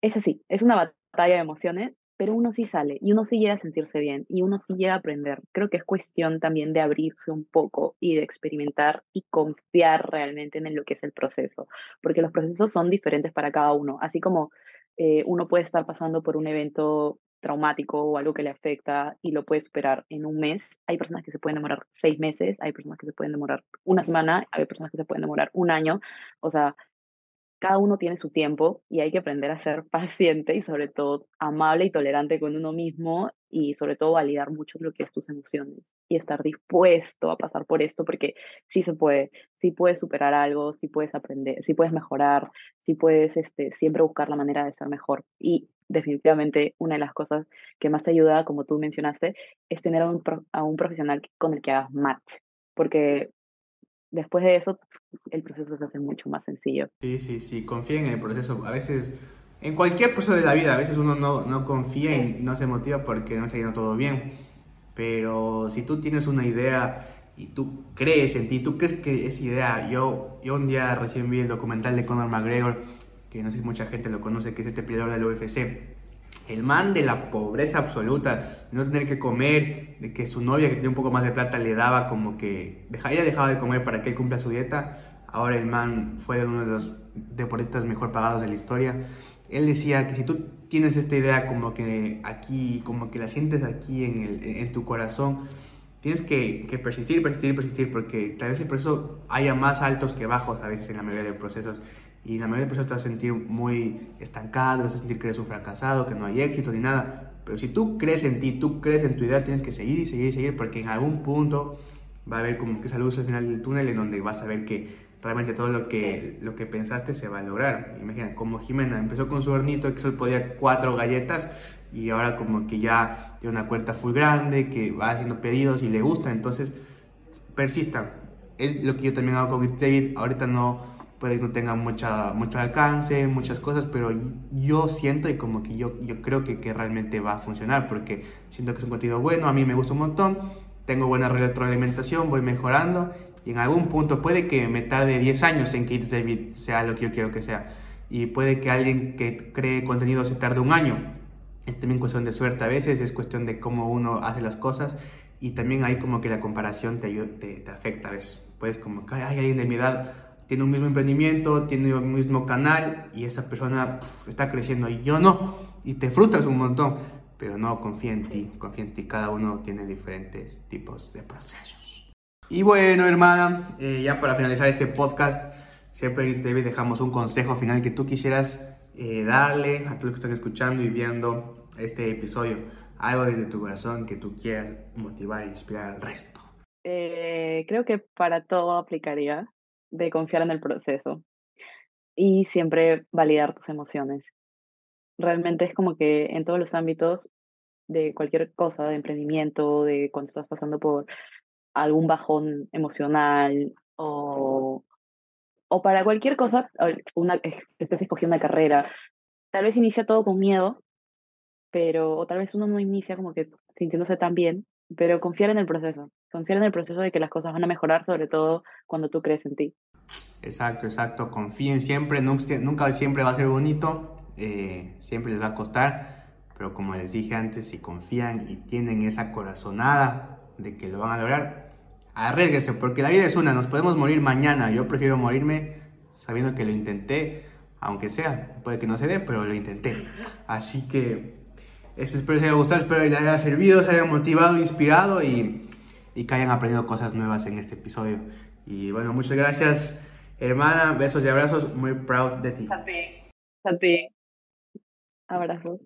es así, es una batalla de emociones pero uno sí sale y uno sí llega a sentirse bien y uno sí llega a aprender. Creo que es cuestión también de abrirse un poco y de experimentar y confiar realmente en lo que es el proceso, porque los procesos son diferentes para cada uno, así como eh, uno puede estar pasando por un evento traumático o algo que le afecta y lo puede superar en un mes. Hay personas que se pueden demorar seis meses, hay personas que se pueden demorar una semana, hay personas que se pueden demorar un año. O sea, cada uno tiene su tiempo y hay que aprender a ser paciente y sobre todo amable y tolerante con uno mismo y sobre todo validar mucho lo que es tus emociones y estar dispuesto a pasar por esto porque sí se puede, sí puedes superar algo, sí puedes aprender, sí puedes mejorar, sí puedes este, siempre buscar la manera de ser mejor. Y definitivamente una de las cosas que más te ayuda, como tú mencionaste, es tener a un, profesional con el que hagas match porque después de eso el proceso se hace mucho más sencillo. Sí, sí, sí, confía en el proceso. A veces, en cualquier proceso de la vida, a veces uno no, no confía y no se motiva porque no está yendo todo bien. Pero si tú tienes una idea y tú crees en ti, tú crees que esa idea, yo, yo un día recién vi el documental de Conor McGregor, que no sé si mucha gente lo conoce, que es este peleador del UFC el man de la pobreza absoluta, de no tener que comer, de que su novia que tenía un poco más de plata le daba como que ella dejaba de comer para que él cumpla su dieta. Ahora el man fue uno de los deportistas mejor pagados de la historia. Él decía que si tú tienes esta idea como que aquí, como que la sientes aquí en, el, en tu corazón, tienes que, que, persistir, persistir, persistir, porque tal vez el proceso haya más altos que bajos a veces en la mayoría de procesos y la mayoría de personas te vas a sentir muy estancado, vas a sentir que eres un fracasado, que no hay éxito ni nada. Pero si tú crees en ti, tú crees en tu idea, tienes que seguir y seguir y seguir porque en algún punto va a haber como que esa luz al final del túnel en donde vas a ver que realmente todo lo que, lo que pensaste se va a lograr. Imagina, como Jimena empezó con su hornito que solo podía cuatro galletas y ahora como que ya tiene una cuenta full grande, que va haciendo pedidos y le gusta, entonces persistan. Es lo que yo también hago con David, ahorita no puede que no tenga mucha, mucho alcance, muchas cosas, pero yo siento y como que yo, yo creo que, que realmente va a funcionar porque siento que es un contenido bueno, a mí me gusta un montón, tengo buena retroalimentación, voy mejorando y en algún punto puede que me tarde 10 años en que It's David sea lo que yo quiero que sea y puede que alguien que cree contenido se tarde un año. Es también cuestión de suerte a veces, es cuestión de cómo uno hace las cosas y también hay como que la comparación te, te, te afecta a veces. Puedes como que hay alguien de mi edad tiene un mismo emprendimiento, tiene un mismo canal y esa persona está creciendo y yo no. Y te frustras un montón, pero no, confía en ti, confía en ti. Cada uno tiene diferentes tipos de procesos. Y bueno, hermana, eh, ya para finalizar este podcast, siempre te dejamos un consejo final que tú quisieras eh, darle a todos los que están escuchando y viendo este episodio. Algo desde tu corazón que tú quieras motivar e inspirar al resto. Eh, creo que para todo aplicaría de confiar en el proceso y siempre validar tus emociones. Realmente es como que en todos los ámbitos de cualquier cosa, de emprendimiento, de cuando estás pasando por algún bajón emocional o, o para cualquier cosa, una, estés escogiendo una carrera, tal vez inicia todo con miedo, pero o tal vez uno no inicia como que sintiéndose tan bien, pero confiar en el proceso, confiar en el proceso de que las cosas van a mejorar, sobre todo cuando tú crees en ti. Exacto, exacto, confíen siempre, nunca, siempre va a ser bonito, eh, siempre les va a costar, pero como les dije antes, si confían y tienen esa corazonada de que lo van a lograr, arriesguense, porque la vida es una, nos podemos morir mañana, yo prefiero morirme sabiendo que lo intenté, aunque sea, puede que no se dé, pero lo intenté. Así que eso espero les haya gustado, espero que les haya servido, se haya motivado, inspirado y, que hayan aprendido cosas nuevas en este episodio. Y bueno, muchas gracias, hermana. Besos y abrazos. Muy proud de ti. A ti. Abrazos.